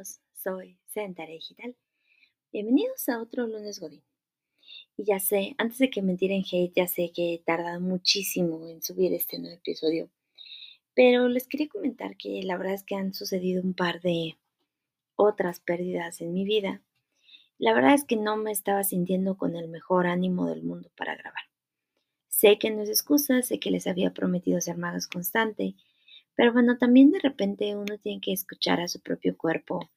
todos, soy Sedentaria Digital. Bienvenidos a otro lunes Godín. Y ya sé, antes de que me tiren hate, ya sé que he tardado muchísimo en subir este nuevo episodio. Pero les quería comentar que la verdad es que han sucedido un par de otras pérdidas en mi vida. La verdad es que no me estaba sintiendo con el mejor ánimo del mundo para grabar. Sé que no es excusa, sé que les había prometido ser más constante pero bueno, también de repente uno tiene que escuchar a su propio cuerpo,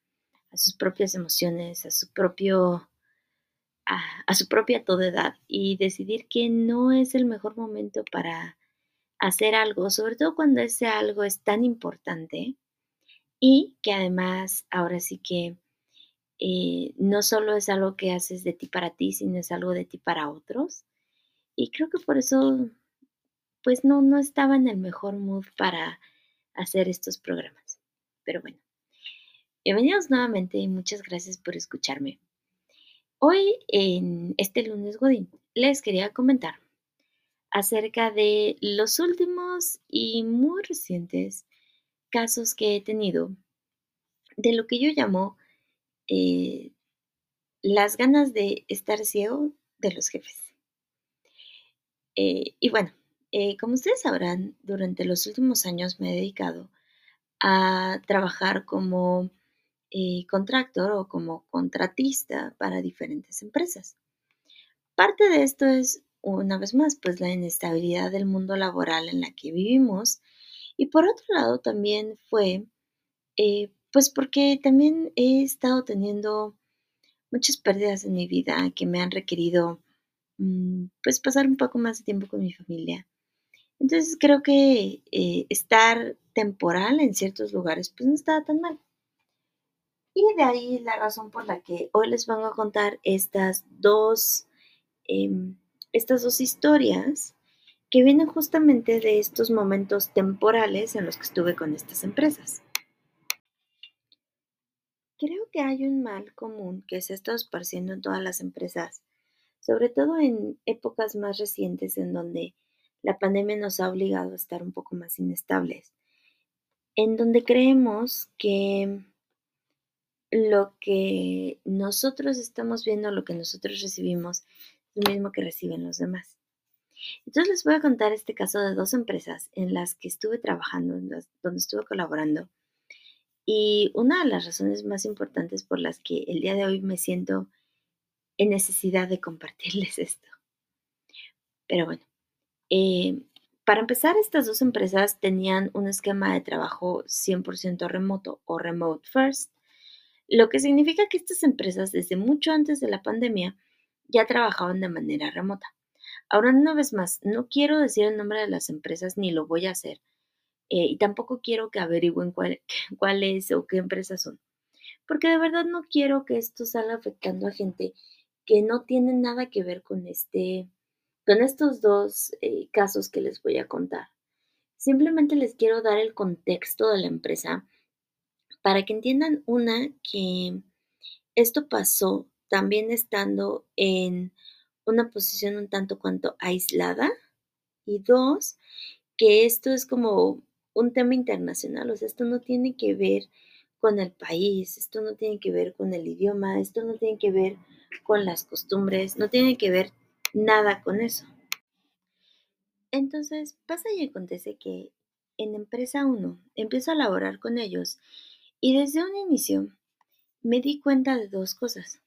a sus propias emociones, a su propio a, su propia toda edad y decidir que no es el mejor momento para hacer algo, sobre todo cuando ese algo es tan importante y que además ahora sí que eh, no solo es algo que haces de ti para ti, sino es algo de ti para otros. Y creo que por eso, pues no, no estaba en el mejor mood para hacer estos programas. Pero bueno, bienvenidos nuevamente y muchas gracias por escucharme. Hoy, en este lunes Godín, les quería comentar acerca de los últimos y muy recientes casos que he tenido de lo que yo llamo eh, las ganas de estar ciego de los jefes. Eh, y bueno, eh, como ustedes sabrán, durante los últimos años me he dedicado a trabajar como eh, contractor o como contratista para diferentes empresas. Parte de esto es, una vez más, pues la inestabilidad del mundo laboral en la que vivimos y por otro lado también fue, eh, pues porque también he estado teniendo muchas pérdidas en mi vida que me han requerido, mm, pues pasar un poco más de tiempo con mi familia entonces creo que eh, estar temporal en ciertos lugares pues no está tan mal. Y de ahí la razón por la que hoy les vengo a contar estas dos, em, estas dos historias que vienen justamente de estos momentos temporales en los que estuve con estas empresas. Creo que hay un mal común que se ha estado esparciendo en todas las empresas, sobre todo en épocas más recientes en donde la pandemia nos ha obligado a estar un poco más inestables, en donde creemos que lo que nosotros estamos viendo, lo que nosotros recibimos, es lo mismo que reciben los demás. Entonces les voy a contar este caso de dos empresas en las que estuve trabajando, donde estuve colaborando. Y una de las razones más importantes por las que el día de hoy me siento en necesidad de compartirles esto. Pero bueno, eh, para empezar, estas dos empresas tenían un esquema de trabajo 100% remoto o remote first, lo que significa que estas empresas desde mucho antes de la pandemia ya trabajaban de manera remota. Ahora, una vez más, no quiero decir el nombre de las empresas ni lo voy a hacer. Eh, y tampoco quiero que averigüen cuál, cuáles o qué empresas son. Porque de verdad no quiero que esto salga afectando a gente que no tiene nada que ver con este, con estos dos eh, casos que les voy a contar, simplemente les quiero dar el contexto de la empresa para que entiendan una que esto pasó también estando en una posición un tanto cuanto aislada y dos, que esto es como un tema internacional, o sea, esto no tiene que ver con el país, esto no tiene que ver con el idioma, esto no tiene que ver con las costumbres, no tiene que ver nada con eso. Entonces pasa y acontece que en empresa 1 empiezo a laborar con ellos y desde un inicio me di cuenta de dos cosas.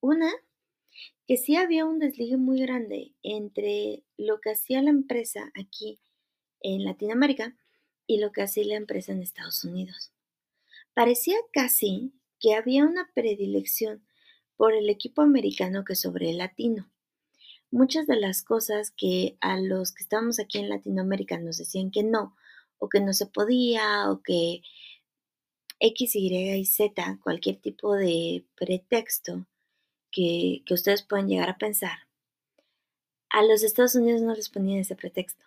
Una, que sí había un desligue muy grande entre lo que hacía la empresa aquí en Latinoamérica y lo que hacía la empresa en Estados Unidos. Parecía casi que había una predilección por el equipo americano que sobre el latino muchas de las cosas que a los que estábamos aquí en Latinoamérica nos decían que no, o que no se podía, o que X, Y y Z, cualquier tipo de pretexto que, que ustedes pueden llegar a pensar, a los Estados Unidos no les ponían ese pretexto.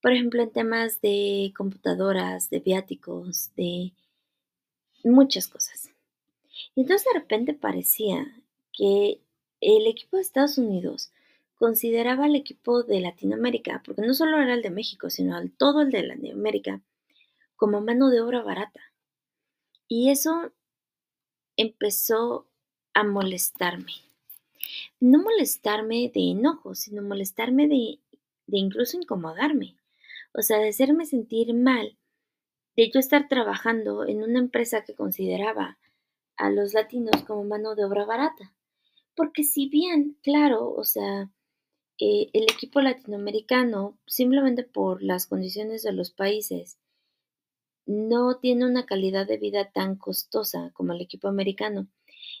Por ejemplo, en temas de computadoras, de viáticos, de muchas cosas. Y entonces de repente parecía que el equipo de Estados Unidos consideraba al equipo de Latinoamérica, porque no solo era el de México, sino todo el de Latinoamérica, como mano de obra barata. Y eso empezó a molestarme. No molestarme de enojo, sino molestarme de, de incluso incomodarme. O sea, de hacerme sentir mal, de yo estar trabajando en una empresa que consideraba a los latinos como mano de obra barata. Porque si bien, claro, o sea, eh, el equipo latinoamericano, simplemente por las condiciones de los países, no tiene una calidad de vida tan costosa como el equipo americano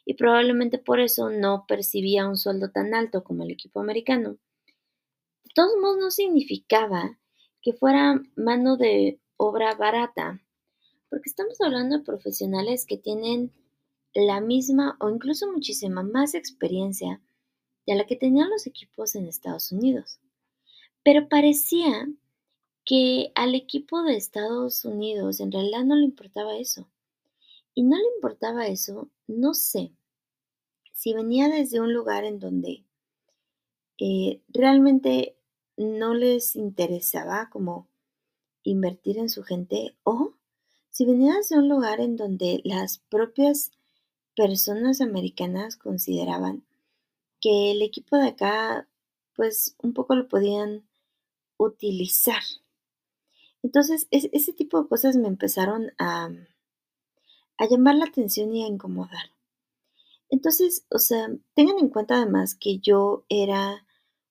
y probablemente por eso no percibía un sueldo tan alto como el equipo americano. De todos modos no significaba que fuera mano de obra barata, porque estamos hablando de profesionales que tienen la misma o incluso muchísima más experiencia de la que tenían los equipos en Estados Unidos. Pero parecía que al equipo de Estados Unidos en realidad no le importaba eso. Y no le importaba eso, no sé, si venía desde un lugar en donde eh, realmente no les interesaba como invertir en su gente o si venía desde un lugar en donde las propias personas americanas consideraban que el equipo de acá, pues un poco lo podían utilizar. Entonces, ese tipo de cosas me empezaron a, a llamar la atención y a incomodar. Entonces, o sea, tengan en cuenta además que yo era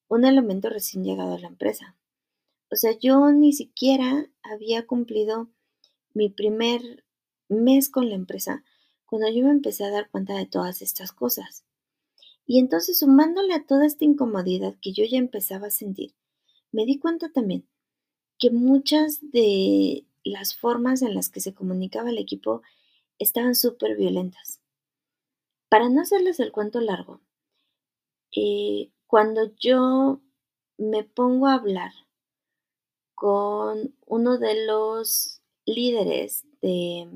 un elemento recién llegado a la empresa. O sea, yo ni siquiera había cumplido mi primer mes con la empresa cuando yo me empecé a dar cuenta de todas estas cosas. Y entonces, sumándole a toda esta incomodidad que yo ya empezaba a sentir, me di cuenta también que muchas de las formas en las que se comunicaba el equipo estaban súper violentas. Para no hacerles el cuento largo, eh, cuando yo me pongo a hablar con uno de los líderes de,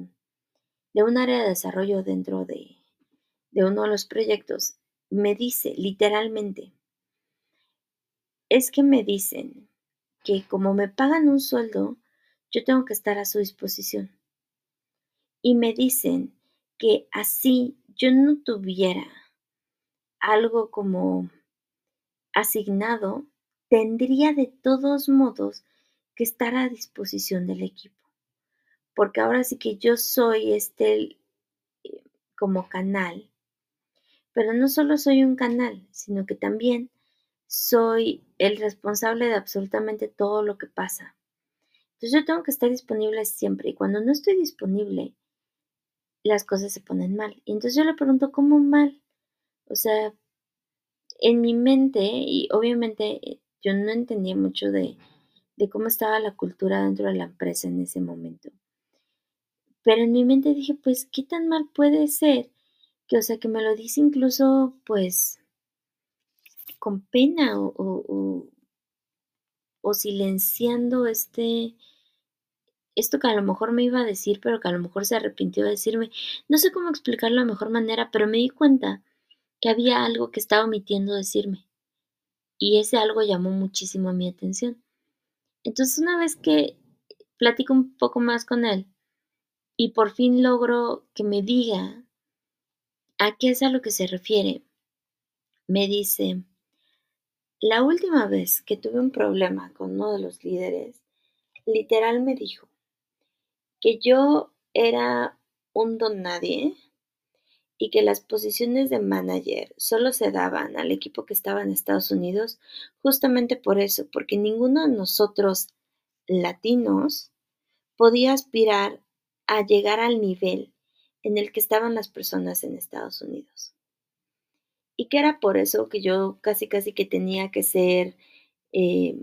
de un área de desarrollo dentro de, de uno de los proyectos, me dice literalmente, es que me dicen que como me pagan un sueldo, yo tengo que estar a su disposición. Y me dicen que así yo no tuviera algo como asignado, tendría de todos modos que estar a disposición del equipo. Porque ahora sí que yo soy este eh, como canal pero no solo soy un canal, sino que también soy el responsable de absolutamente todo lo que pasa. Entonces yo tengo que estar disponible siempre y cuando no estoy disponible, las cosas se ponen mal. Y entonces yo le pregunto, ¿cómo mal? O sea, en mi mente, y obviamente eh, yo no entendía mucho de, de cómo estaba la cultura dentro de la empresa en ese momento. Pero en mi mente dije, pues, ¿qué tan mal puede ser que, o sea, que me lo dice incluso, pues, con pena o, o, silenciando este, esto que a lo mejor me iba a decir, pero que a lo mejor se arrepintió de decirme. No sé cómo explicarlo de mejor manera, pero me di cuenta que había algo que estaba omitiendo decirme. Y ese algo llamó muchísimo mi atención. Entonces, una vez que platico un poco más con él y por fin logro que me diga ¿A qué es a lo que se refiere? Me dice, la última vez que tuve un problema con uno de los líderes, literal me dijo que yo era un don nadie y que las posiciones de manager solo se daban al equipo que estaba en Estados Unidos justamente por eso, porque ninguno de nosotros latinos podía aspirar a llegar al nivel en el que estaban las personas en Estados Unidos. Y que era por eso que yo casi casi que tenía que ser eh,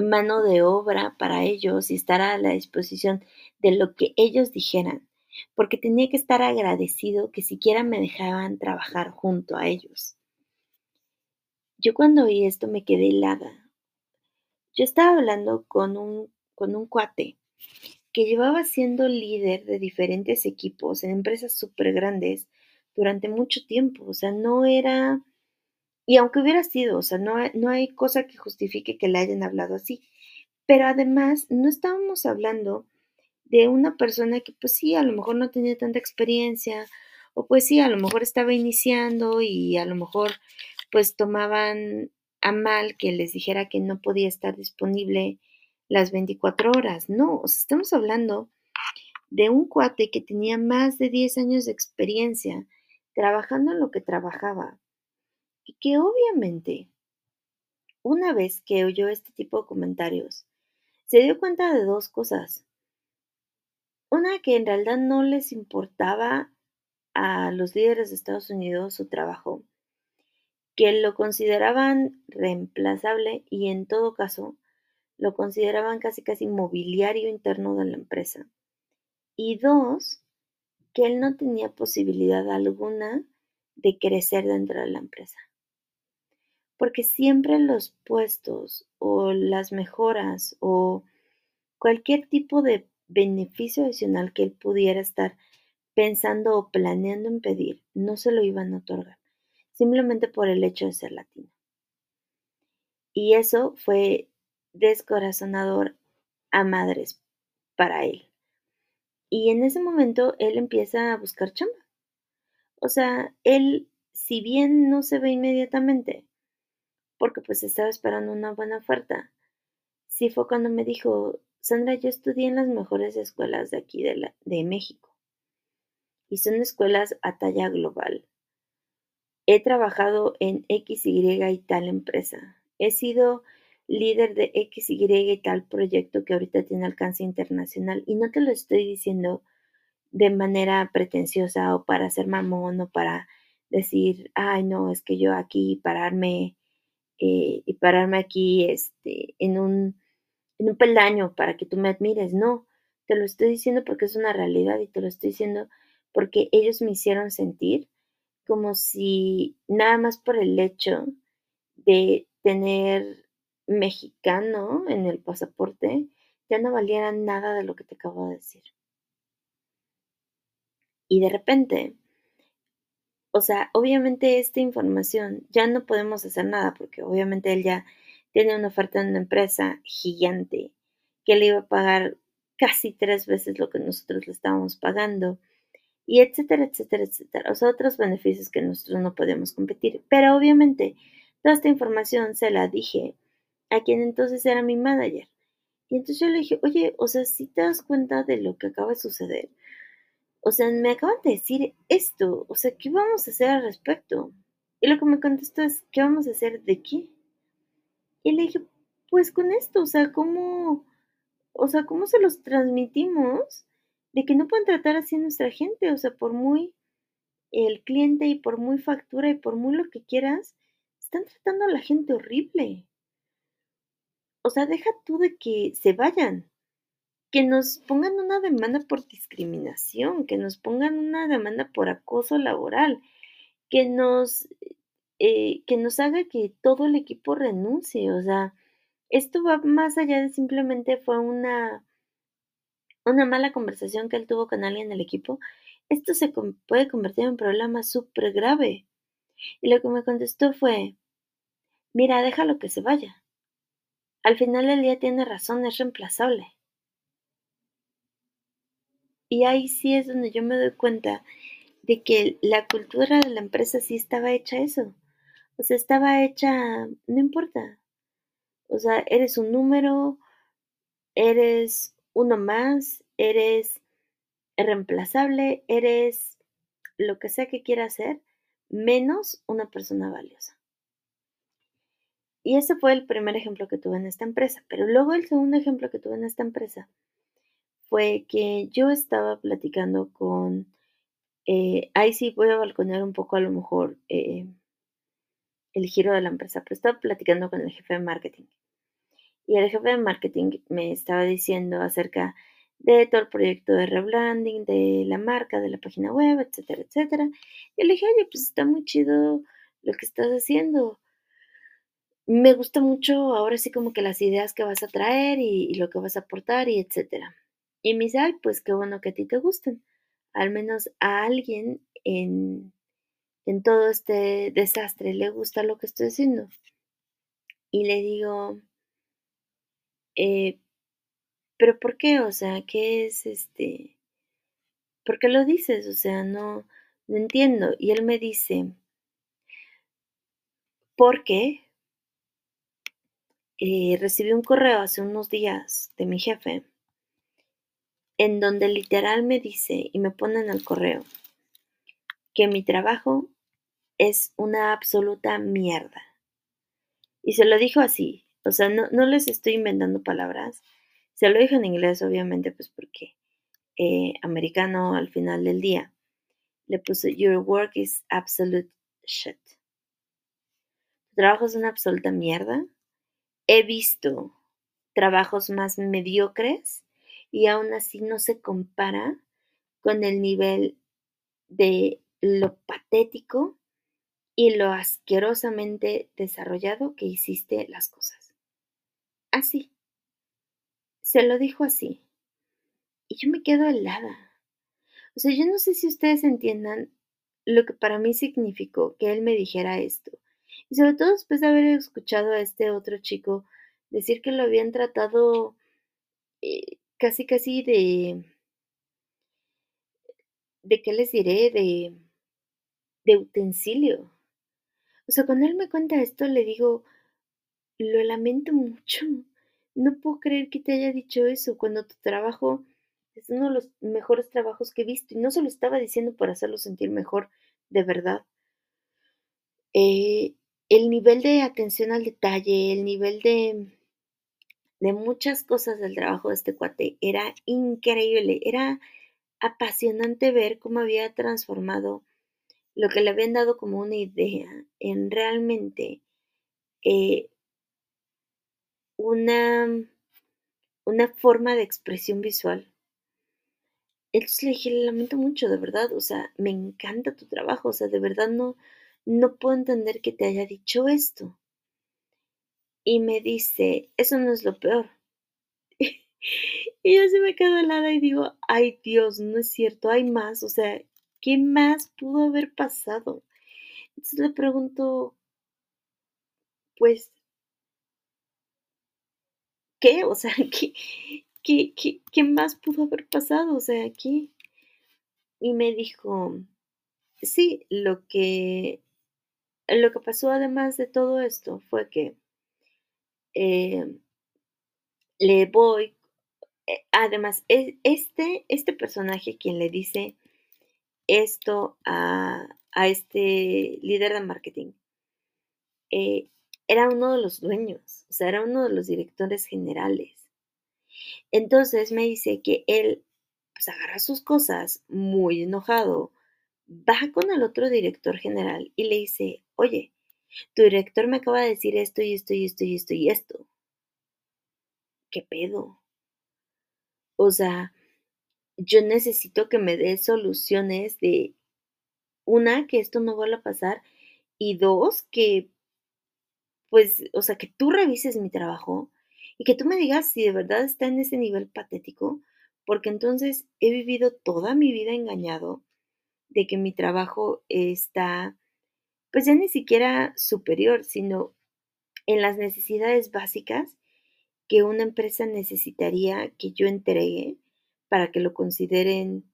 mano de obra para ellos y estar a la disposición de lo que ellos dijeran, porque tenía que estar agradecido que siquiera me dejaban trabajar junto a ellos. Yo cuando oí esto me quedé helada. Yo estaba hablando con un, con un cuate que llevaba siendo líder de diferentes equipos en empresas súper grandes durante mucho tiempo. O sea, no era, y aunque hubiera sido, o sea, no, no hay cosa que justifique que le hayan hablado así. Pero además, no estábamos hablando de una persona que pues sí, a lo mejor no tenía tanta experiencia O pues sí, a lo mejor estaba iniciando y a lo mejor pues tomaban a mal que les dijera que no podía estar disponible las 24 horas. No, estamos hablando de un cuate que tenía más de 10 años de experiencia trabajando en lo que trabajaba y que obviamente una vez que oyó este tipo de comentarios, se dio cuenta de dos cosas. Una, que en realidad no les importaba a los líderes de Estados Unidos su trabajo, que lo consideraban reemplazable y en todo caso lo consideraban casi casi mobiliario interno de la empresa. Y dos, que él no tenía posibilidad alguna de crecer dentro de la empresa. Porque siempre los puestos o las mejoras o cualquier tipo de beneficio adicional que él pudiera estar pensando o planeando en pedir, no se lo iban a otorgar, simplemente por el hecho de ser latino. Y eso fue descorazonador a madres para él. Y en ese momento él empieza a buscar chamba. O sea, él, si bien no se ve inmediatamente, porque pues estaba esperando una buena oferta, sí fue cuando me dijo, Sandra, yo estudié en las mejores escuelas de aquí de, México. Y son escuelas a talla global. He trabajado en X, Y y tal empresa. He sido líder de X, Y y tal proyecto que ahorita tiene alcance internacional. Y no te lo estoy diciendo de manera pretenciosa o para ser mamón o para decir, ay, no, es que yo aquí pararme eh, y pararme aquí este, en un en un peldaño para que tú me admires, no, te lo estoy diciendo porque es una realidad y te lo estoy diciendo porque ellos me hicieron sentir como si nada más por el hecho de tener mexicano en el pasaporte ya no valiera nada de lo que te acabo de decir. Y de repente, o sea, obviamente esta información ya no podemos hacer nada porque obviamente él ya tenía una oferta en una empresa gigante que le iba a pagar casi tres veces lo que nosotros le estábamos pagando y etcétera, etcétera, etcétera. O sea, otros beneficios que nosotros no podemos competir. Pero obviamente, toda esta información se la dije a quien entonces era mi manager. Y entonces yo le dije, oye, o sea, si te das cuenta de lo que acaba de suceder. O sea, me acaban de decir esto. O sea, ¿qué vamos a hacer al respecto? Y lo que me contestó es, ¿qué vamos a hacer de qué? Y le dije, pues con esto, o sea, ¿cómo, o sea, cómo se los transmitimos de que no pueden tratar así a nuestra gente? O sea, por muy el cliente y por muy factura y por muy lo que quieras, están tratando a la gente horrible. O sea, deja tú de que se vayan, que nos pongan una demanda por discriminación, que nos pongan una demanda por acoso laboral, que nos eh, que nos haga que todo el equipo renuncie. O sea, esto va más allá de simplemente fue una, una mala conversación que él tuvo con alguien del equipo. Esto se puede convertir en un problema súper grave. Y lo que me contestó fue, mira, déjalo que se vaya. Al final del día tiene razón, es reemplazable. Y ahí sí es donde yo me doy cuenta de que la cultura de la empresa sí estaba hecha eso. O sea, estaba hecha, no importa. O sea, eres un número, eres uno más, eres reemplazable, eres lo que sea que quiera ser, menos una persona valiosa. Y ese fue el primer ejemplo que tuve en esta empresa. Pero luego el segundo ejemplo que tuve en esta empresa fue que yo estaba platicando con, eh, ahí sí voy a balconear un poco a lo mejor eh, el giro de la empresa, pero estaba platicando con el jefe de marketing. Y el jefe de marketing me estaba diciendo acerca de todo el proyecto de rebranding, de la marca, de la página web, etcétera, etcétera. Y le dije, oye, pues está muy chido lo que estás haciendo. Me gusta mucho ahora sí como que las ideas que vas a traer y, lo que vas a aportar y etcétera. Y dice, ay, pues qué bueno que a ti te gusten. Al menos a alguien en, en todo este desastre, le gusta lo que estoy haciendo. Y le digo, eh, pero ¿por qué? O sea, ¿qué es este? ¿Por qué lo dices? O sea, no, no entiendo. Y él me dice, ¿por qué? Eh, recibí un correo hace unos días de mi jefe en donde literal me dice y me pone en el correo que mi trabajo es una absoluta mierda. Y se lo dijo así, o sea, no, no les estoy inventando palabras, se lo dijo en inglés obviamente, pues porque eh, americano al final del día. Le puse, Your work is absolute shit. Tu trabajo es una absoluta mierda He visto trabajos más mediocres y aún así no se compara con el nivel de lo patético y lo asquerosamente desarrollado que hiciste las cosas. Así. Se lo dijo así. Y yo me quedo helada. O sea, yo no sé si ustedes entiendan lo que para mí significó que él me dijera esto. Y sobre todo después de haber escuchado a este otro chico decir que lo habían tratado eh, casi casi de, de qué les diré, de, de utensilio. O sea, cuando él me cuenta esto, le digo, lo lamento mucho. No puedo creer que te haya dicho eso cuando tu trabajo es uno de los mejores trabajos que he visto. Y no se lo estaba diciendo por hacerlo sentir mejor, de verdad. Eh, el nivel de atención al detalle, el nivel de, de muchas cosas del trabajo de este cuate era increíble, era apasionante ver cómo había transformado lo que le habían dado como una idea en realmente eh, una, una forma de expresión visual. Entonces le dije, lamento mucho, de verdad, o sea, me encanta tu trabajo, o sea, de verdad no, no puedo entender que te haya dicho esto. Y me dice, eso no es lo peor. y yo se me quedo helada y digo, ay Dios, no es cierto, hay más, o sea, ¿qué más pudo haber pasado? Entonces le pregunto, pues, ¿qué? O sea, ¿qué, qué, qué, qué más pudo haber pasado? O sea, ¿qué? Y me dijo, sí, lo que lo que pasó además de todo esto fue que eh, le voy, eh, además, e, este, este personaje quien le dice esto a, este líder de marketing, eh, era uno de los dueños, o sea, era uno de los directores generales. Entonces me dice que él pues agarra sus cosas muy enojado, va con el otro director general y le dice, oye, tu director me acaba de decir esto y esto y esto y esto y esto. ¿Qué pedo? O sea, yo necesito que me des soluciones de, una, que esto no vuelva a pasar y dos, que, pues, o sea, que tú revises mi trabajo y que tú me digas si de verdad está en ese nivel patético, porque entonces he vivido toda mi vida engañado de que mi trabajo está, pues ya ni siquiera superior, sino en las necesidades básicas que una empresa necesitaría que yo entregue para que lo consideren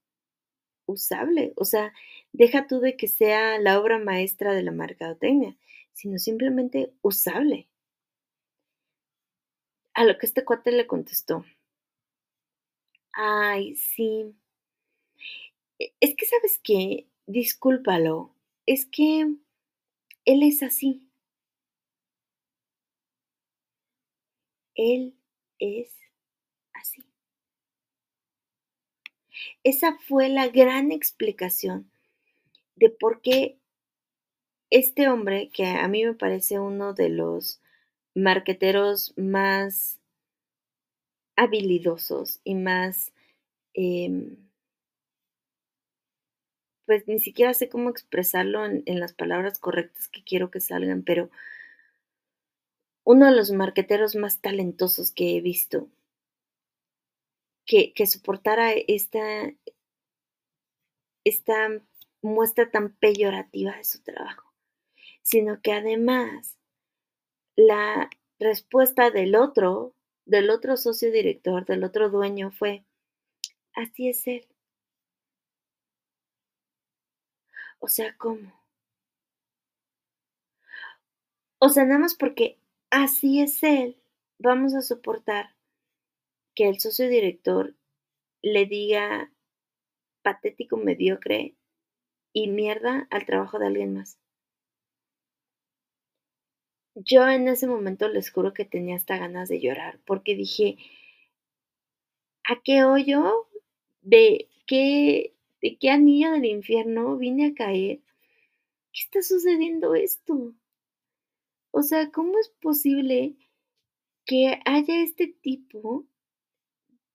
usable. O sea, deja tú de que sea la obra maestra de la mercadotecnia, sino simplemente usable. A lo que este cuate le contestó. Ay, sí, e, es que, ¿sabes qué? Discúlpalo. Es que él es así. Él es así. Esa fue la gran explicación de por qué este hombre, que a mí me parece uno de los marqueteros más habilidosos y más em, pues ni siquiera sé cómo expresarlo en, las palabras correctas que quiero que salgan, pero uno de los marqueteros más talentosos que he visto, que, que soportara esta, esta muestra tan peyorativa de su trabajo, sino que además la respuesta del otro, del otro socio director, del otro dueño fue, así es él. O sea, ¿cómo? O sea, nada más porque así es él, vamos a soportar que el socio director le diga patético, mediocre y mierda al trabajo de alguien más. Yo en ese momento les juro que tenía hasta ganas de llorar, porque dije, ¿a qué hoyo de qué, de qué anillo del infierno vine a caer? ¿Qué está sucediendo esto? O sea, ¿cómo es posible que haya este tipo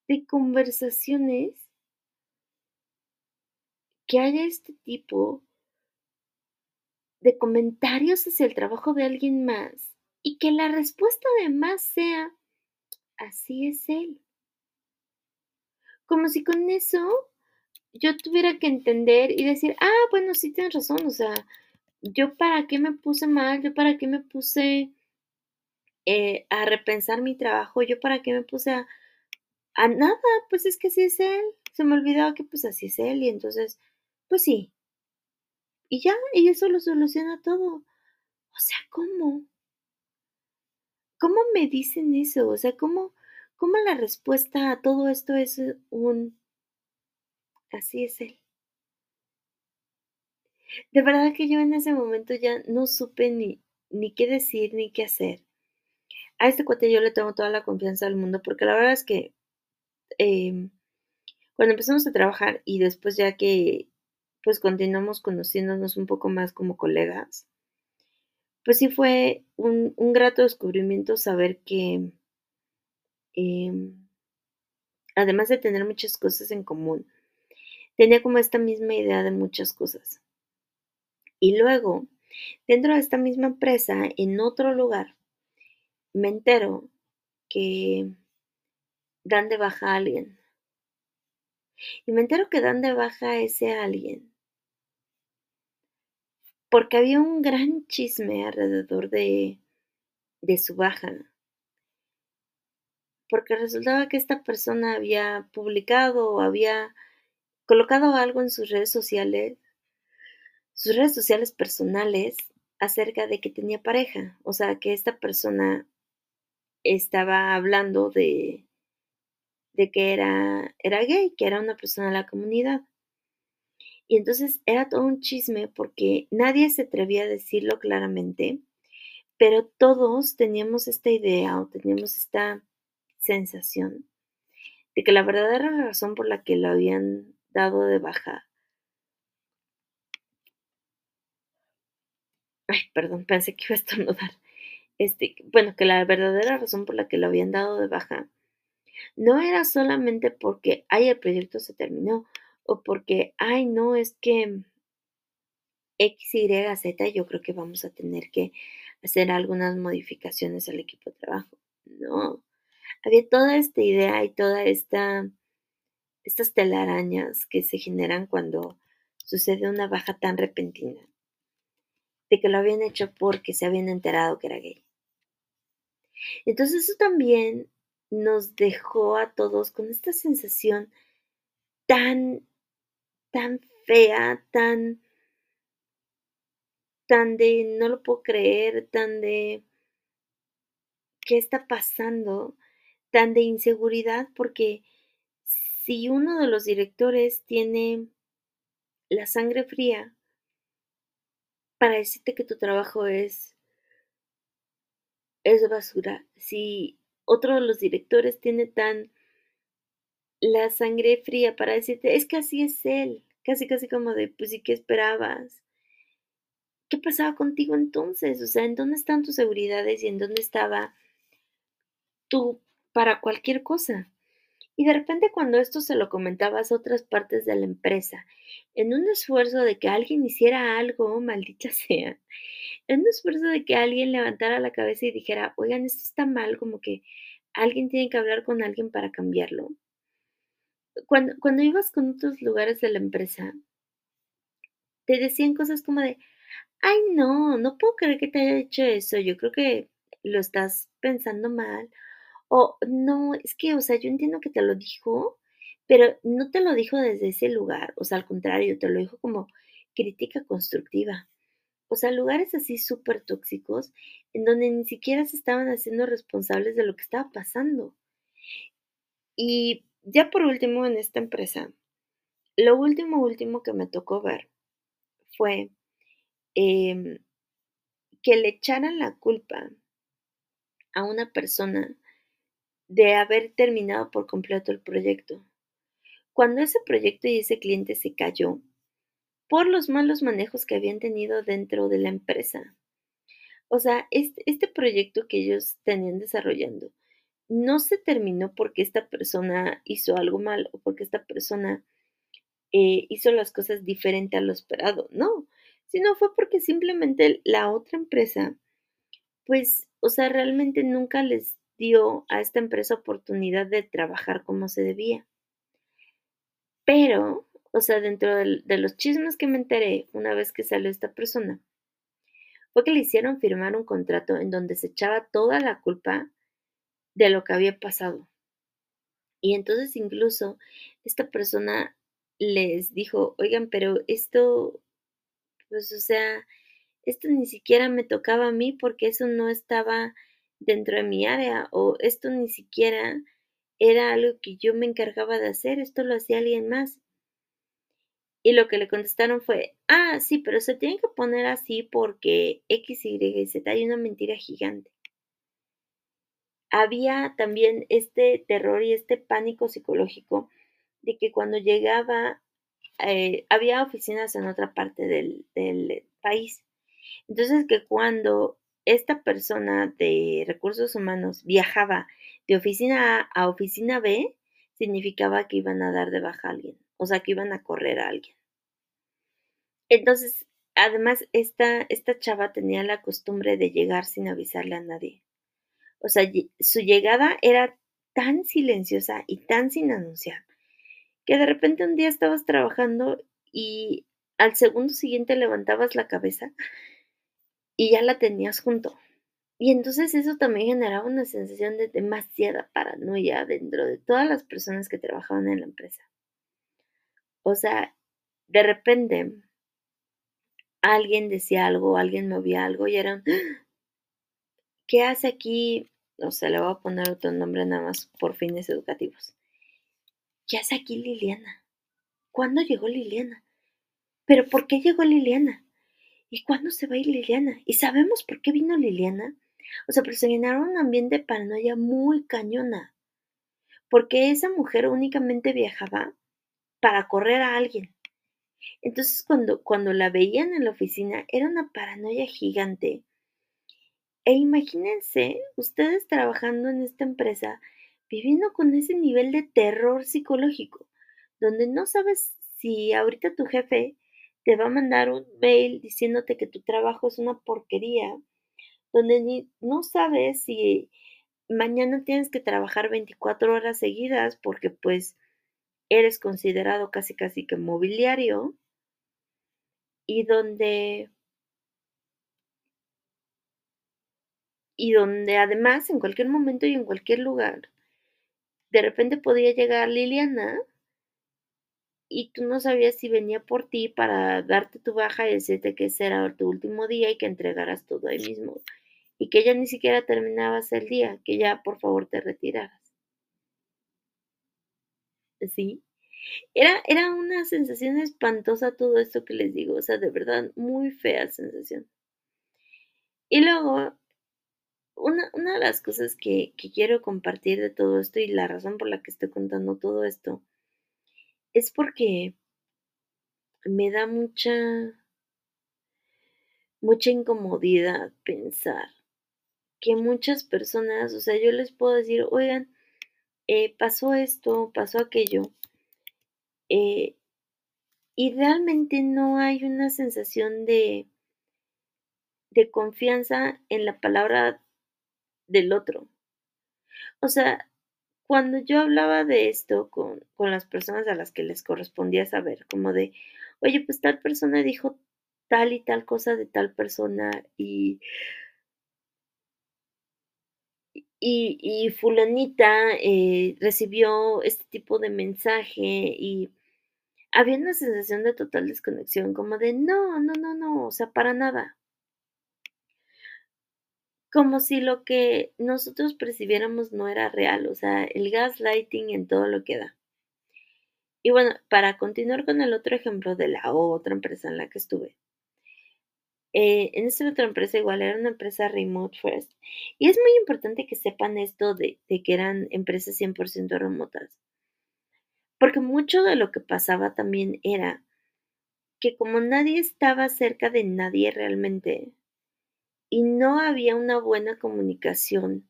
de conversaciones, que haya este tipo de comentarios hacia el trabajo de alguien más y que la respuesta además sea, así es él. Como si con eso yo tuviera que entender y decir, ah, bueno, sí tienes razón, o sea, yo para qué me puse mal, yo para qué me puse eh, a repensar mi trabajo, yo para qué me puse a, a nada, pues es que así es él, se me olvidaba que pues así es él y entonces, pues sí, y ya, y eso lo soluciona todo. O sea, ¿cómo? ¿Cómo me dicen eso? O sea, ¿cómo, cómo la respuesta a todo esto es un... Así es él. De verdad que yo en ese momento ya no supe ni, ni qué decir ni qué hacer. A este cuate yo le tengo toda la confianza del mundo porque la verdad es que em, cuando empezamos a trabajar y después ya que pues continuamos conociéndonos un poco más como colegas, pues sí fue un, grato descubrimiento saber que em, además de tener muchas cosas en común, tenía como esta misma idea de muchas cosas. Y luego, dentro de esta misma empresa, en otro lugar, me entero que dan de baja a alguien. Y me entero que dan de baja a ese alguien porque había un gran chisme alrededor de, de su baja. Porque resultaba que esta persona había publicado o había colocado algo en sus redes sociales, sus redes sociales personales, acerca de que tenía pareja. O sea, que esta persona estaba hablando de, que era, era gay, que era una persona de la comunidad. Y entonces era todo un chisme porque nadie se atrevía a decirlo claramente, pero todos teníamos esta idea o teníamos esta sensación de que la verdadera razón por la que lo habían dado de baja. Ay, perdón, pensé que iba a estornudar. Este, bueno, que la verdadera razón por la que lo habían dado de baja no era solamente porque, ay, el proyecto se terminó o porque, ay, no, es que X, Y, Z, yo creo que vamos a tener que hacer algunas modificaciones al equipo de trabajo. No, había toda esta idea y toda esta, estas telarañas que se generan cuando sucede una baja tan repentina, de que lo habían hecho porque se habían enterado que era gay. Entonces eso también nos dejó a todos con esta sensación tan tan fea, tan, tan de no lo puedo creer, tan de qué está pasando, tan de inseguridad, porque si uno de los directores tiene la sangre fría para decirte que tu trabajo es es basura, si otro de los directores tiene tan la sangre fría para decirte, es que así es él, casi casi como de, pues sí, ¿qué esperabas? ¿Qué pasaba contigo entonces? O sea, ¿en dónde están tus seguridades y en dónde estaba tú para cualquier cosa? Y de repente cuando esto se lo comentabas a otras partes de la empresa, en un esfuerzo de que alguien hiciera algo, maldita sea, en un esfuerzo de que alguien levantara la cabeza y dijera, oigan, esto está mal, como que alguien tiene que hablar con alguien para cambiarlo cuando, cuando ibas con otros lugares de la empresa, te decían cosas como de, ay, no, no puedo creer que te haya hecho eso, yo creo que lo estás pensando mal. O no, es que, o sea, yo entiendo que te lo dijo, pero no te lo dijo desde ese lugar, o sea, al contrario, te lo dijo como crítica constructiva. O sea, lugares así súper tóxicos en donde ni siquiera se estaban haciendo responsables de lo que estaba pasando. Y ya por último en esta empresa, lo último, último que me tocó ver fue em, que le echaran la culpa a una persona de haber terminado por completo el proyecto. Cuando ese proyecto y ese cliente se cayó por los malos manejos que habían tenido dentro de la empresa. O sea, este, proyecto que ellos tenían desarrollando no se terminó porque esta persona hizo algo mal o porque esta persona eh, hizo las cosas diferente a lo esperado, no, sino fue porque simplemente la otra empresa, pues, o sea, realmente nunca les dio a esta empresa oportunidad de trabajar como se debía. Pero, o sea, dentro de, los chismes que me enteré una vez que salió esta persona, fue que le hicieron firmar un contrato en donde se echaba toda la culpa de lo que había pasado. Y entonces incluso esta persona les dijo, oigan, pero esto, pues, o sea, esto ni siquiera me tocaba a mí porque eso no estaba dentro de mi área o esto ni siquiera era algo que yo me encargaba de hacer, esto lo hacía alguien más. Y lo que le contestaron fue, ah, sí, pero se tiene que poner así porque X, Y Z hay una mentira gigante. Había también este terror y este pánico psicológico de que cuando llegaba, eh, había oficinas en otra parte del país. Entonces que cuando esta persona de recursos humanos viajaba de oficina A a oficina B, significaba que iban a dar de baja a alguien, o sea, que iban a correr a alguien. Entonces, además, esta, esta chava tenía la costumbre de llegar sin avisarle a nadie. O sea, su llegada era tan silenciosa y tan sin anunciar que de repente un día estabas trabajando y al segundo siguiente levantabas la cabeza y ya la tenías junto. Y entonces eso también generaba una sensación de demasiada paranoia dentro de todas las personas que trabajaban en la empresa. O sea, de repente alguien decía algo, alguien movía algo y eran, ¿qué hace aquí? O sea, le voy a poner otro nombre nada más por fines educativos. ¿Qué hace aquí Liliana? ¿Cuándo llegó Liliana? ¿Pero por qué llegó Liliana? ¿Y cuándo se va a ir Liliana? ¿Y sabemos por qué vino Liliana? O sea, pero se llenaron un ambiente de paranoia muy cañona. Porque esa mujer únicamente viajaba para correr a alguien. Entonces, cuando, cuando la veían en la oficina, era una paranoia gigante. E imagínense ustedes trabajando en esta empresa, viviendo con ese nivel de terror psicológico, donde no sabes si ahorita tu jefe te va a mandar un mail diciéndote que tu trabajo es una porquería, donde ni, no sabes si mañana tienes que trabajar 24 horas seguidas porque pues eres considerado casi casi que mobiliario y donde y donde además en cualquier momento y en cualquier lugar de repente podía llegar Liliana y tú no sabías si venía por ti para darte tu baja y decirte que ese era tu último día y que entregaras todo ahí mismo. Y que ya ni siquiera terminabas el día, que ya por favor te retiraras. ¿Sí? Era, era una sensación espantosa todo esto que les digo, o sea, de verdad, muy fea sensación. Y luego, una, una de las cosas que, que quiero compartir de todo esto y la razón por la que estoy contando todo esto es porque me da mucha, mucha incomodidad pensar que muchas personas, o sea, yo les puedo decir, oigan, eh, pasó esto, pasó aquello, eh, y realmente no hay una sensación de, de confianza en la palabra del otro. O sea, cuando yo hablaba de esto con, las personas a las que les correspondía saber, como de, oye, pues tal persona dijo tal y tal cosa de tal persona y, y, fulanita eh, recibió este tipo de mensaje y había una sensación de total desconexión, como de no, no, no, no, o sea, para nada. Como si lo que nosotros percibiéramos no era real, o sea, el gaslighting en todo lo que da. Y bueno, para continuar con el otro ejemplo de la otra empresa en la que estuve. Eh, en esta otra empresa igual era una empresa remote first. Y es muy importante que sepan esto de, de que eran empresas 100% remotas. Porque mucho de lo que pasaba también era que como nadie estaba cerca de nadie realmente y no había una buena comunicación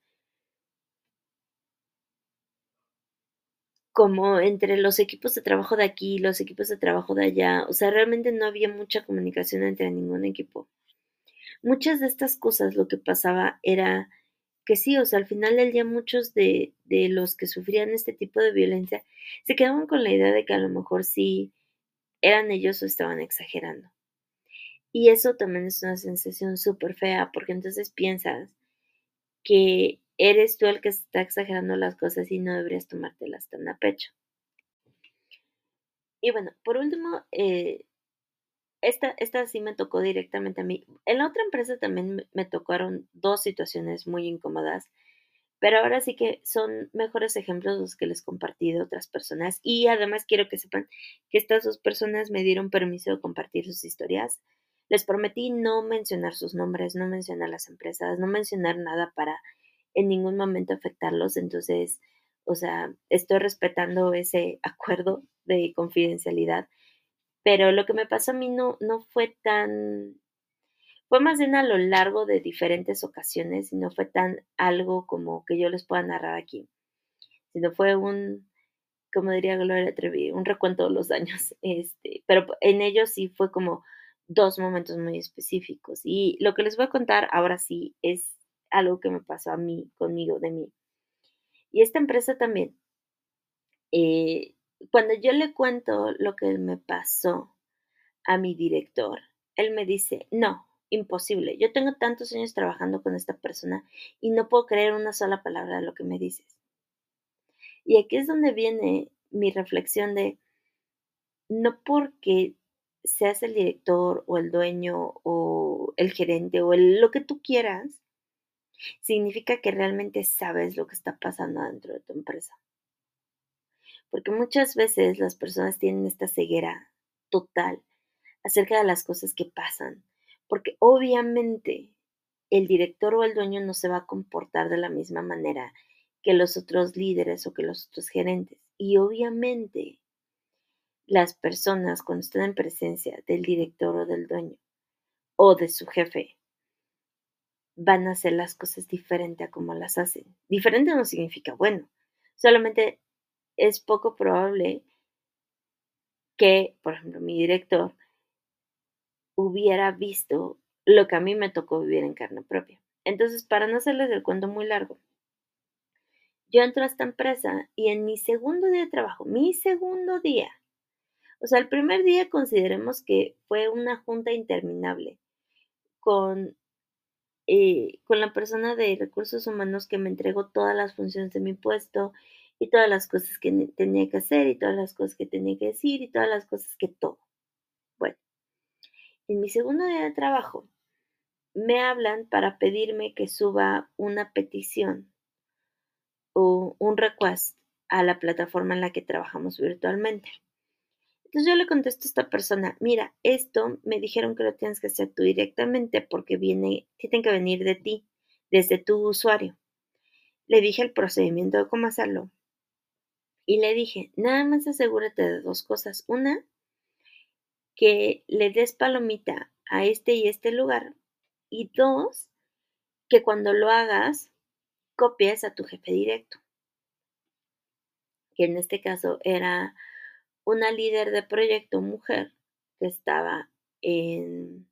como entre los equipos de trabajo de aquí y los equipos de trabajo de allá, o sea, realmente no había mucha comunicación entre ningún equipo. Muchas de estas cosas lo que pasaba era que sí, o sea, al final del día muchos de, de los que sufrían este tipo de violencia se quedaban con la idea de que a lo mejor sí eran ellos o estaban exagerando. Y eso también es una sensación súper fea, porque entonces piensas que eres tú el que está exagerando las cosas y no deberías tomártelas tan a pecho. Y bueno, por último, eh, esta, esta sí me tocó directamente a mí. En la otra empresa también me tocaron dos situaciones muy incómodas, pero ahora sí que son mejores ejemplos los que les compartí de otras personas. Y además quiero que sepan que estas dos personas me dieron permiso de compartir sus historias. Les prometí no mencionar sus nombres, no mencionar las empresas, no mencionar nada para en ningún momento afectarlos. Entonces, o sea, estoy respetando ese acuerdo de confidencialidad pero lo que me pasó a mí no, no fue tan, fue más bien a lo largo de diferentes ocasiones y no fue tan algo como que yo les pueda narrar aquí, sino fue un, como diría Gloria Trevi, un recuento de los daños, este, pero en ellos sí fue como dos momentos muy específicos. Y lo que les voy a contar ahora sí es algo que me pasó a mí, conmigo, de mí. Y esta empresa también, eh, cuando yo le cuento lo que me pasó a mi director, él me dice, no, imposible, yo tengo tantos años trabajando con esta persona y no puedo creer una sola palabra de lo que me dices. Y aquí es donde viene mi reflexión de, no porque seas el director o el dueño o el gerente o lo que tú quieras, significa que realmente sabes lo que está pasando dentro de tu empresa. Porque muchas veces las personas tienen esta ceguera total acerca de las cosas que pasan. Porque obviamente el director o el dueño no se va a comportar de la misma manera que los otros líderes o que los otros gerentes. Y obviamente las personas cuando están en presencia del director o del dueño o de su jefe van a hacer las cosas diferente a como las hacen. Diferente no significa bueno, solamente es poco probable que, por ejemplo, mi director hubiera visto lo que a mí me tocó vivir en carne propia. Entonces, para no hacerles el cuento muy largo, yo entro a esta empresa y en mi segundo día de trabajo, mi segundo día, o sea, el primer día consideremos que fue una junta interminable con, eh, con la persona de recursos humanos que me entregó todas las funciones de mi puesto y todas las cosas que tenía que hacer y todas las cosas que tenía que decir y todas las cosas que todo. Bueno, en mi segundo día de trabajo me hablan para pedirme que suba una petición o un request a la plataforma en la que trabajamos virtualmente. Entonces yo le contesto a esta persona, mira, esto me dijeron que lo tienes que hacer tú directamente porque viene, tiene que venir de ti, desde tu usuario. Le dije el procedimiento de cómo hacerlo. Y le dije, nada más asegúrate de dos cosas. Una, que le des palomita a este y este lugar. Y dos, que cuando lo hagas, copies a tu jefe directo. Que en este caso era una líder de proyecto mujer que estaba en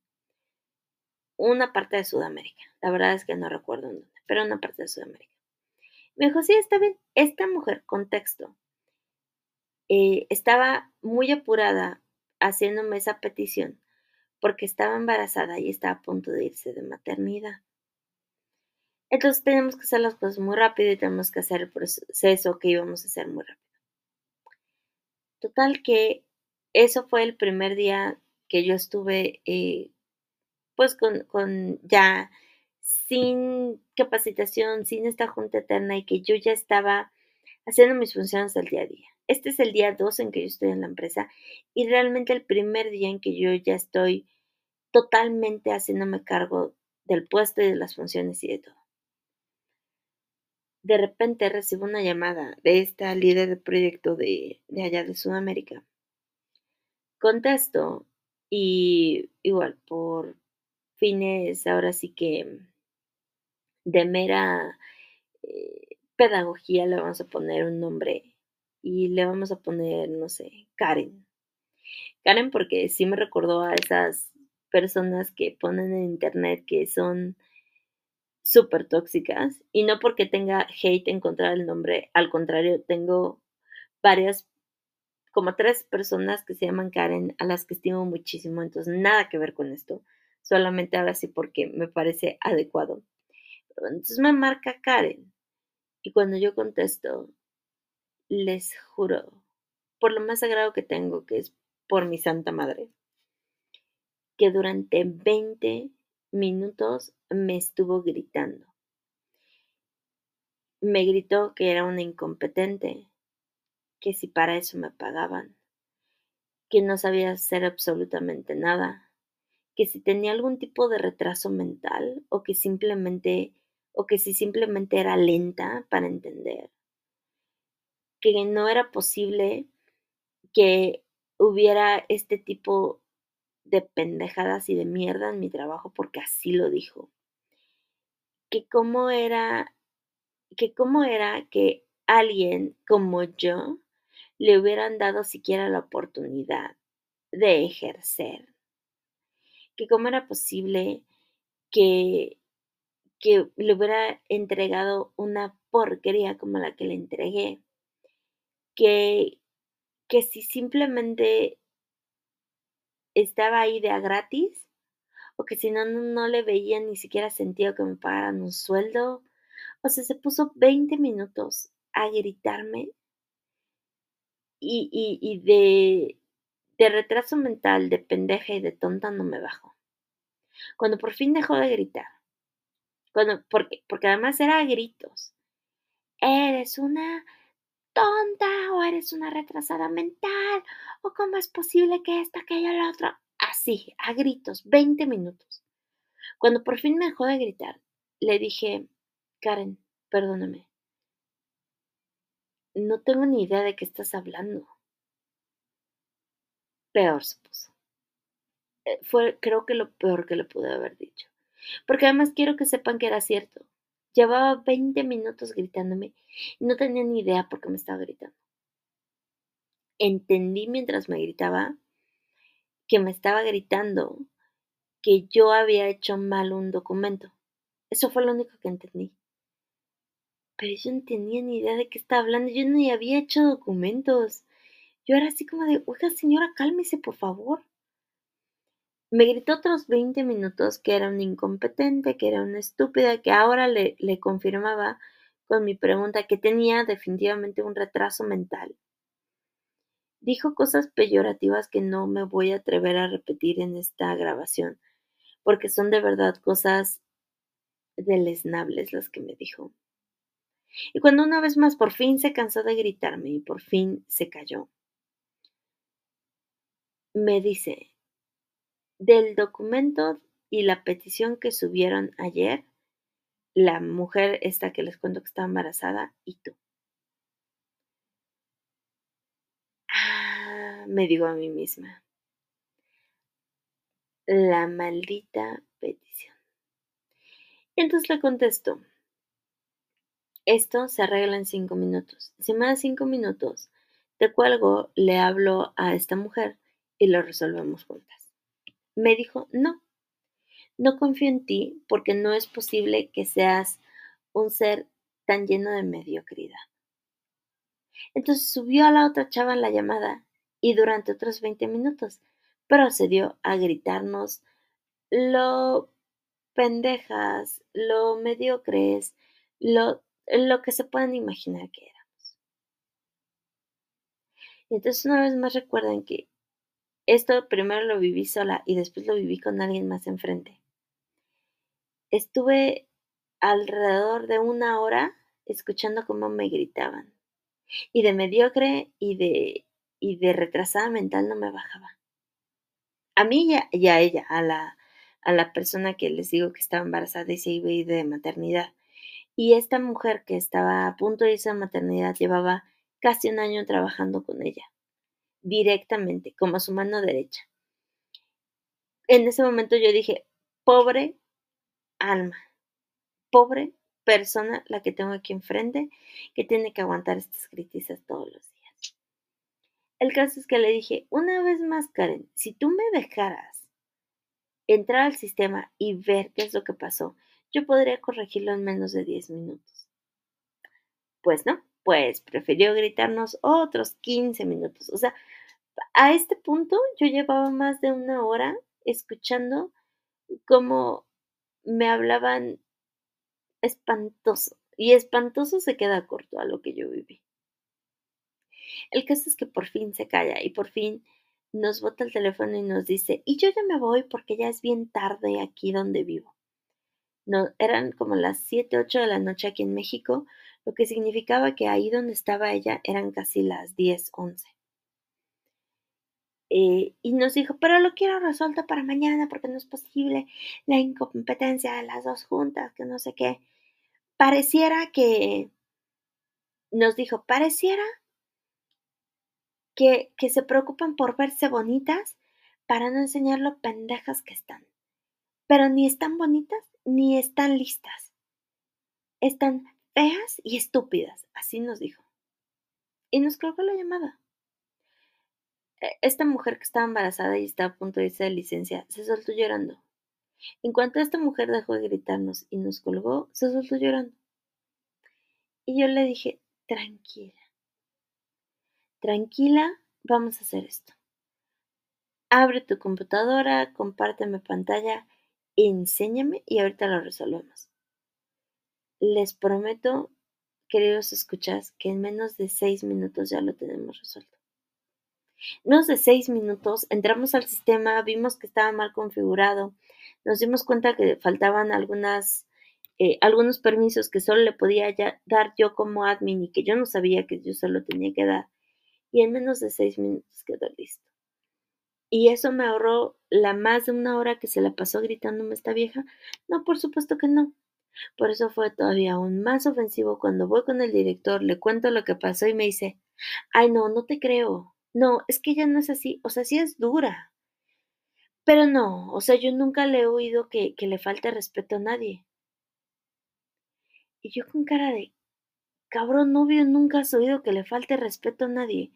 una parte de Sudamérica. La verdad es que no recuerdo en dónde, pero una parte de Sudamérica. Me dijo, sí, está bien. Esta mujer, contexto, eh, estaba muy apurada haciéndome esa petición porque estaba embarazada y estaba a punto de irse de maternidad. Entonces tenemos que hacer las cosas muy rápido y tenemos que hacer el proceso que íbamos a hacer muy rápido. Total que eso fue el primer día que yo estuve, eh, pues, con, con ya sin capacitación, sin esta junta eterna y que yo ya estaba haciendo mis funciones del día a día. Este es el día 2 en que yo estoy en la empresa y realmente el primer día en que yo ya estoy totalmente haciéndome cargo del puesto y de las funciones y de todo. De repente recibo una llamada de esta líder de proyecto de, de allá de Sudamérica. Contesto y igual por fines ahora sí que de mera eh, pedagogía le vamos a poner un nombre y le vamos a poner, no sé, Karen. Karen porque sí me recordó a esas personas que ponen en internet que son súper tóxicas y no porque tenga hate en contra del nombre, al contrario, tengo varias, como tres personas que se llaman Karen a las que estimo muchísimo, entonces nada que ver con esto, solamente ahora sí porque me parece adecuado. Entonces me marca Karen y cuando yo contesto, les juro, por lo más sagrado que tengo, que es por mi Santa Madre, que durante 20 minutos me estuvo gritando. Me gritó que era una incompetente, que si para eso me pagaban, que no sabía hacer absolutamente nada, que si tenía algún tipo de retraso mental o que simplemente o que si simplemente era lenta para entender, que no era posible que hubiera este tipo de pendejadas y de mierda en mi trabajo porque así lo dijo. Que cómo era, que cómo era que alguien como yo le hubieran dado siquiera la oportunidad de ejercer. Que cómo era posible que, que le hubiera entregado una porquería como la que le entregué que, que si simplemente estaba ahí de a gratis, o que si no, no, le veía ni siquiera sentido que me pagaran un sueldo. O sea, se puso 20 minutos a gritarme y, y, y de, de retraso mental, de pendeja y de tonta no me bajó. Cuando por fin dejó de gritar, cuando, porque, porque además era a gritos, eres una tonta o eres una retrasada mental o cómo es posible que esta, aquella, la otra. Así, a gritos, 20 minutos. Cuando por fin me dejó de gritar, le dije, Karen, perdóname. No tengo ni idea de qué estás hablando. Peor se puso. Eh, fue, creo que lo peor que le pude haber dicho. Porque además quiero que sepan que era cierto. Llevaba 20 minutos gritándome y no tenía ni idea por qué me estaba gritando. Entendí mientras me gritaba que me estaba gritando que yo había hecho mal un documento. Eso fue lo único que entendí. Pero yo no tenía ni idea de qué estaba hablando. Yo ni había hecho documentos. Yo era así como de, oiga señora, cálmese por favor. Me gritó otros 20 minutos que era una incompetente, que era una estúpida, que ahora le, confirmaba con mi pregunta que tenía definitivamente un retraso mental. Dijo cosas peyorativas que no me voy a atrever a repetir en esta grabación, porque son de verdad cosas deleznables las que me dijo. Y cuando una vez más por fin se cansó de gritarme y por fin se cayó, me dice, del documento y la petición que subieron ayer, la mujer esta que les cuento que está embarazada y tú. Ah, me digo a mí misma. La maldita petición. Y entonces le contesto. Esto se arregla en cinco minutos. Si me das cinco minutos, te cuelgo, le hablo a esta mujer y lo resolvemos juntas me dijo, no, no confío en ti porque no es posible que seas un ser tan lleno de mediocridad. Entonces subió a la otra chava en la llamada y durante otros 20 minutos procedió a gritarnos lo pendejas, lo mediocres, lo, lo que se puedan imaginar que éramos. Entonces una vez más recuerden que Esto primero lo viví sola y después lo viví con alguien más enfrente. Estuve alrededor de una hora escuchando cómo me gritaban. Y de mediocre y de, y de retrasada mental no me bajaba. A mí y a, ella, a la, a la persona que les digo que estaba embarazada y se iba a ir de maternidad. Y esta mujer que estaba a punto de irse a maternidad llevaba casi un año trabajando con ella, directamente, como su mano derecha. En ese momento yo dije, pobre alma, pobre persona la que tengo aquí enfrente, que tiene que aguantar estas críticas todos los días. El caso es que le dije, una vez más, Karen, si tú me dejaras entrar al sistema y ver qué es lo que pasó, yo podría corregirlo en menos de 10 minutos. Pues no, pues prefirió gritarnos otros 15 minutos. O sea, a este punto yo llevaba más de una hora escuchando cómo me hablaban espantoso. Y espantoso se queda corto a lo que yo viví. El caso es que por fin se calla y por fin nos bota el teléfono y nos dice, y yo ya me voy porque ya es bien tarde aquí donde vivo. No, eran como las 7, 8 de la noche aquí en México, lo que significaba que ahí donde estaba ella eran casi las 10, 11. Eh, y nos dijo, pero lo quiero resuelto para mañana porque no es posible la incompetencia de las dos juntas, que no sé qué. Pareciera que, nos dijo, pareciera que, que se preocupan por verse bonitas para no enseñar lo pendejas que están. Pero ni están bonitas ni están listas. Están feas y estúpidas, así nos dijo. Y nos colgó la llamada. E, esta mujer que estaba embarazada y estaba a punto de irse de licencia se soltó llorando. En cuanto esta mujer dejó de gritarnos y nos colgó, se soltó llorando. Y yo le dije, tranquila, tranquila, vamos a hacer esto. Abre tu computadora, compárteme pantalla, enséñame y ahorita lo resolvemos. Les prometo, queridos escuchas, que en menos de seis minutos ya lo tenemos resuelto menos de seis minutos entramos al sistema, vimos que estaba mal configurado, nos dimos cuenta que faltaban algunas, eh, algunos permisos que solo le podía dar yo como admin y que yo no sabía que yo solo tenía que dar. Y en menos de seis minutos quedó listo. Y eso me ahorró la más de una hora que se la pasó gritándome esta vieja. No, por supuesto que no. Por eso fue todavía aún más ofensivo cuando voy con el director, le cuento lo que pasó y me dice, ay no, no te creo. No, es que ella no es así, o sea, sí es dura. Pero no, o sea, yo nunca le he oído que, que le falte respeto a nadie. Y yo con cara de, cabrón novio, nunca has oído que le falte respeto a nadie,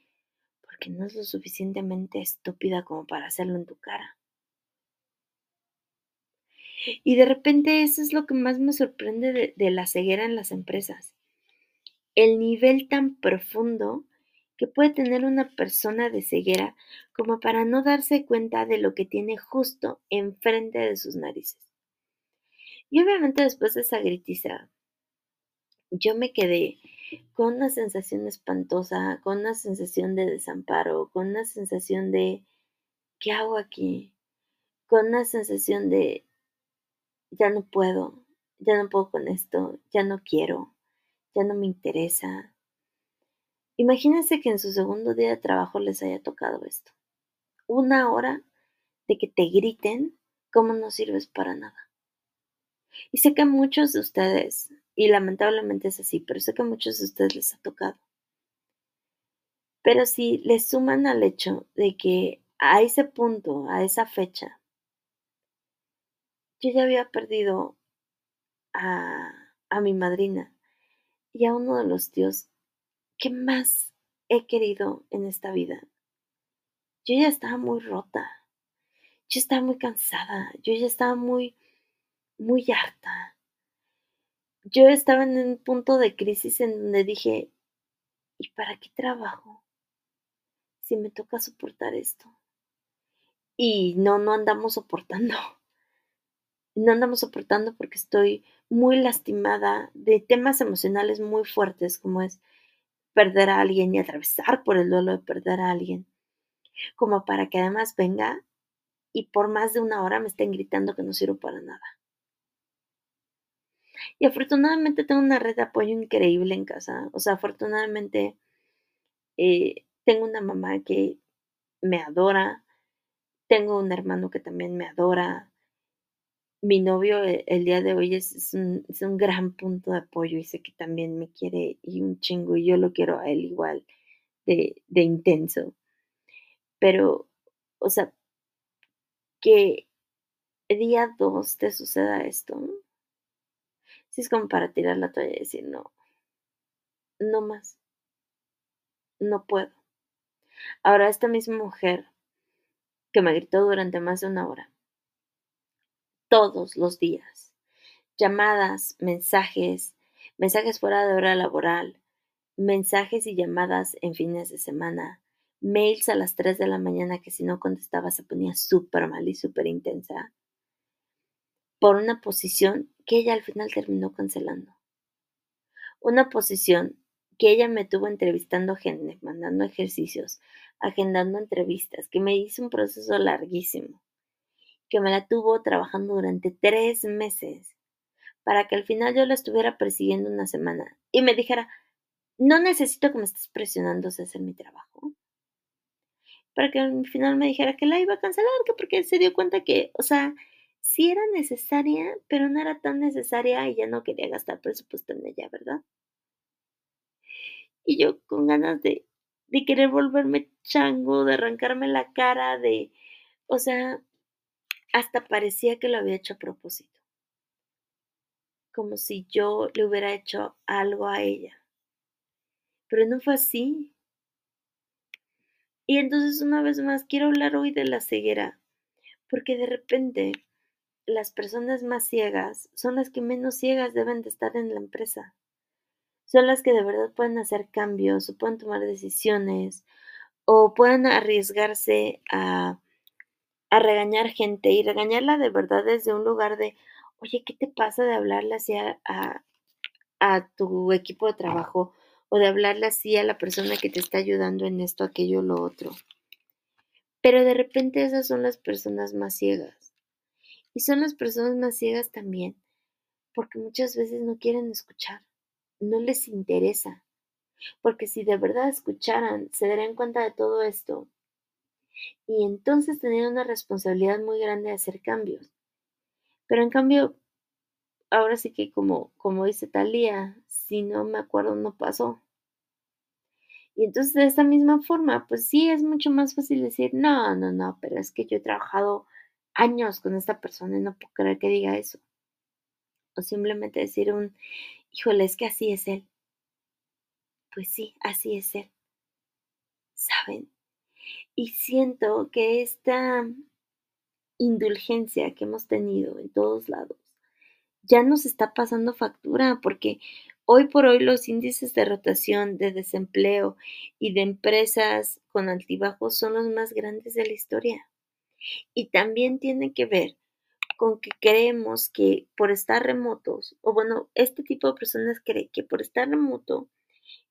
porque no es lo suficientemente estúpida como para hacerlo en tu cara. Y de repente eso es lo que más me sorprende de, de la ceguera en las empresas. El nivel tan profundo que puede tener una persona de ceguera como para no darse cuenta de lo que tiene justo enfrente de sus narices. Y obviamente después de esa gritiza, yo me quedé con una sensación espantosa, con una sensación de desamparo, con una sensación de ¿qué hago aquí? Con una sensación de ya no puedo, ya no puedo con esto, ya no quiero, ya no me interesa, Imagínense que en su segundo día de trabajo les haya tocado esto. Una hora de que te griten cómo no sirves para nada. Y sé que muchos de ustedes, y lamentablemente es así, pero sé que muchos de ustedes les ha tocado. Pero si les suman al hecho de que a ese punto, a esa fecha, yo ya había perdido a, a mi madrina y a uno de los tíos ¿qué más he querido en esta vida? Yo ya estaba muy rota, yo estaba muy cansada, yo ya estaba muy, muy harta. Yo estaba en un punto de crisis en donde dije, ¿y para qué trabajo si me toca soportar esto? Y no, no andamos soportando. No andamos soportando porque estoy muy lastimada de temas emocionales muy fuertes como es perder a alguien y atravesar por el duelo de perder a alguien. como para que además venga y por más de una hora me estén gritando que no sirvo para nada. Y afortunadamente tengo una red de apoyo increíble en casa. O sea, afortunadamente eh, tengo una mamá que me adora. Tengo un hermano que también me adora. Mi novio eh, el, día de hoy es, un, es, un, gran punto de apoyo y sé que también me quiere y un chingo y yo lo quiero a él igual de, de intenso. Pero, o sea, que día dos te suceda esto, si es como para tirar la toalla y decir, no, no más, no puedo. Ahora, esta misma mujer que me gritó durante más de una hora, todos los días, llamadas, mensajes, mensajes fuera de hora laboral, mensajes y llamadas en fines de semana, mails a las 3 de la mañana que si no contestaba se ponía súper mal y súper intensa, por una posición que ella al final terminó cancelando. Una posición que ella me tuvo entrevistando gente, mandando ejercicios, agendando entrevistas, que me hizo un proceso larguísimo, que me la tuvo trabajando durante tres meses para que al final yo la estuviera persiguiendo una semana y me dijera, no necesito que me estés presionando a hacer mi trabajo. Para que al final me dijera que la iba a cancelar, que porque se dio cuenta que, o sea, sí era necesaria, pero no era tan necesaria y ya no quería gastar presupuesto en ella, ¿verdad? Y yo con ganas de, de querer volverme chango, de arrancarme la cara, de, o sea, hasta parecía que lo había hecho a propósito. Como si yo le hubiera hecho algo a ella. Pero no fue así. Y entonces una vez más quiero hablar hoy de la ceguera, porque de repente las personas más ciegas son las que menos ciegas deben de estar en la empresa. Son las que de verdad pueden hacer cambios o pueden tomar decisiones o pueden arriesgarse a, a regañar gente y regañarla de verdad desde un lugar de, oye, ¿qué te pasa de hablarle así a, a, a tu equipo de trabajo o de hablarle así a la persona que te está ayudando en esto, aquello, lo otro? Pero de repente esas son las personas más ciegas y son las personas más ciegas también, porque muchas veces no quieren escuchar, no les interesa. Porque si de verdad escucharan, se darían cuenta de todo esto. Y entonces tendrían una responsabilidad muy grande de hacer cambios. Pero en cambio, ahora sí que como, como dice Talía, si no me acuerdo, no pasó. Y entonces de esta misma forma, pues sí es mucho más fácil decir, no, no, no, pero es que yo he trabajado años con esta persona y no puedo creer que diga eso. O simplemente decir un, híjole, es que así es él. Pues sí, así es él. ¿Saben? Y siento que esta indulgencia que hemos tenido en todos lados ya nos está pasando factura porque hoy por hoy los índices de rotación, de desempleo y de empresas con altibajos son los más grandes de la historia. Y también tiene que ver con que creemos que por estar remotos, o bueno, este tipo de personas cree que por estar remoto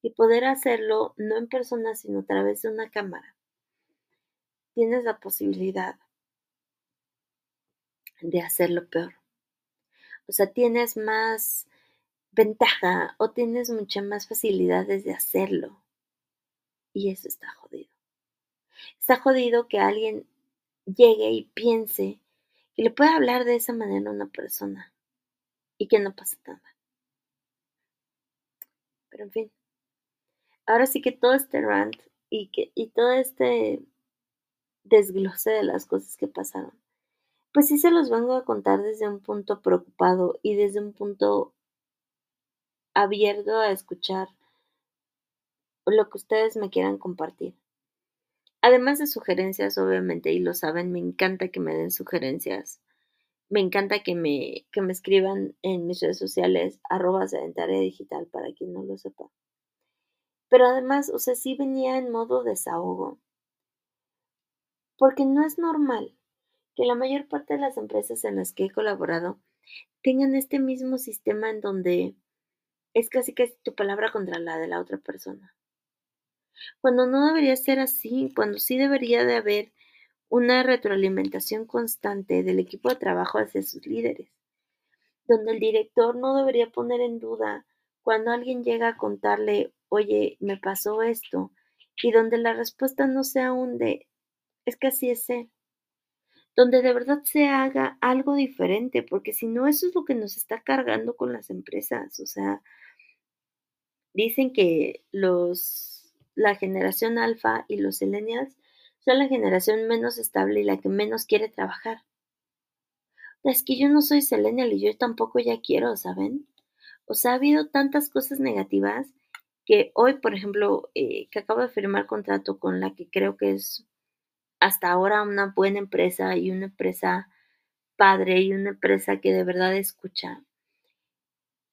y poder hacerlo no en persona, sino a través de una cámara, tienes la posibilidad de hacerlo peor. O sea, tienes más ventaja o tienes muchas más facilidades de hacerlo. Y eso está jodido. Está jodido que alguien llegue y piense que le puede hablar de esa manera a una persona y que no pasa nada. Pero en fin, ahora sí que todo este rant y, que, y todo este desglose de las cosas que pasaron, pues sí se los vengo a contar desde un punto preocupado y desde un punto abierto a escuchar lo que ustedes me quieran compartir. Además de sugerencias, obviamente, y lo saben, me encanta que me den sugerencias. Me encanta que me, que me escriban en mis redes sociales, arroba sedentaria digital, para quien no lo sepa. Pero además, o sea, sí venía en modo desahogo. Porque no es normal que la mayor parte de las empresas en las que he colaborado tengan este mismo sistema en donde es casi casi tu palabra contra la de la otra persona. cuando no debería ser así, cuando sí debería de haber una retroalimentación constante del equipo de trabajo hacia sus líderes, donde el director no debería poner en duda cuando alguien llega a contarle, oye, me pasó esto, y donde la respuesta no sea un de, es que así es él, donde de verdad se haga algo diferente, porque si no, eso es lo que nos está cargando con las empresas, o sea, dicen que los, la generación alfa y los millennials son la generación menos estable y la que menos quiere trabajar. Es que yo no soy selenial y yo tampoco ya quiero, ¿saben? O sea, ha habido tantas cosas negativas que hoy, por ejemplo, eh, que acabo de firmar contrato con la que creo que es hasta ahora una buena empresa y una empresa padre y una empresa que de verdad escucha.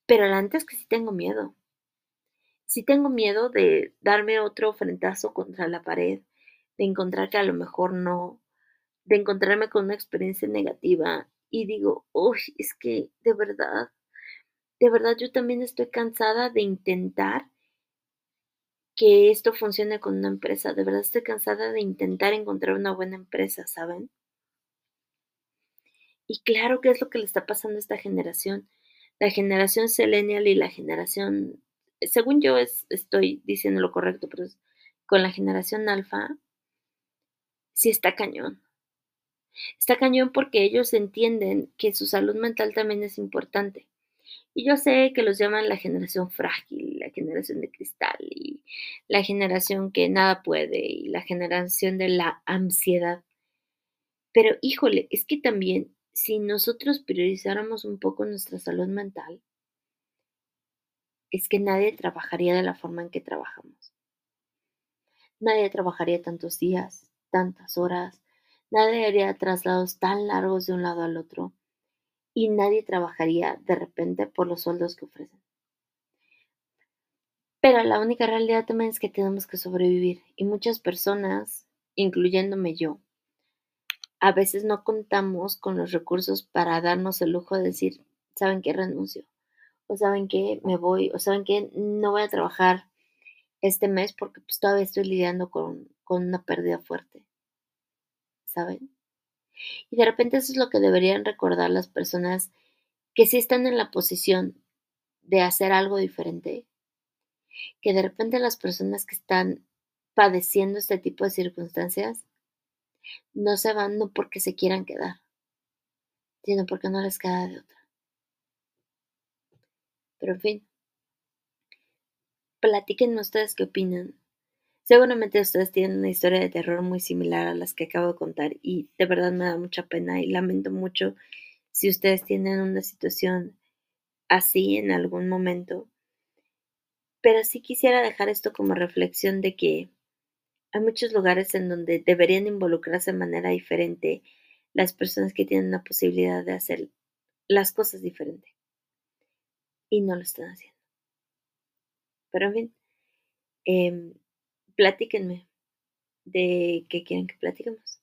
Pero la antes que sí tengo miedo. Sí tengo miedo de darme otro frentazo contra la pared, de encontrar que a lo mejor no, de encontrarme con una experiencia negativa y digo, uy, es que de verdad, de verdad yo también estoy cansada de intentar que esto funcione con una empresa. De verdad estoy cansada de intentar encontrar una buena empresa, ¿saben? Y claro que es lo que le está pasando a esta generación. La generación Selenial y la generación, según yo estoy diciendo lo correcto, pero con la generación alfa, sí está cañón. Está cañón porque ellos entienden que su salud mental también es importante. Y yo sé que los llaman la generación frágil, la generación de cristal y la generación que nada puede y la generación de la ansiedad. Pero híjole, es que también si nosotros priorizáramos un poco nuestra salud mental, es que nadie trabajaría de la forma en que trabajamos. Nadie trabajaría tantos días, tantas horas, nadie haría traslados tan largos de un lado al otro y nadie trabajaría de repente por los sueldos que ofrecen. Pero la única realidad también es que tenemos que sobrevivir y muchas personas, incluyéndome yo, a veces no contamos con los recursos para darnos el lujo de decir, ¿saben qué renuncio? O saben que me voy, o saben que no voy a trabajar este mes porque pues todavía estoy lidiando con, con una pérdida fuerte. ¿Saben? Y de repente eso es lo que deberían recordar las personas que sí están en la posición de hacer algo diferente. Que de repente las personas que están padeciendo este tipo de circunstancias no se van no porque se quieran quedar, sino porque no les queda de otra. Pero en fin, platíquenme ustedes qué opinan Seguramente ustedes tienen una historia de terror muy similar a las que acabo de contar y de verdad me da mucha pena y lamento mucho si ustedes tienen una situación así en algún momento. Pero sí quisiera dejar esto como reflexión de que hay muchos lugares en donde deberían involucrarse de manera diferente las personas que tienen la posibilidad de hacer las cosas diferente. Y no lo están haciendo. Pero en fin, eh, platíquenme de qué quieren que platiquemos.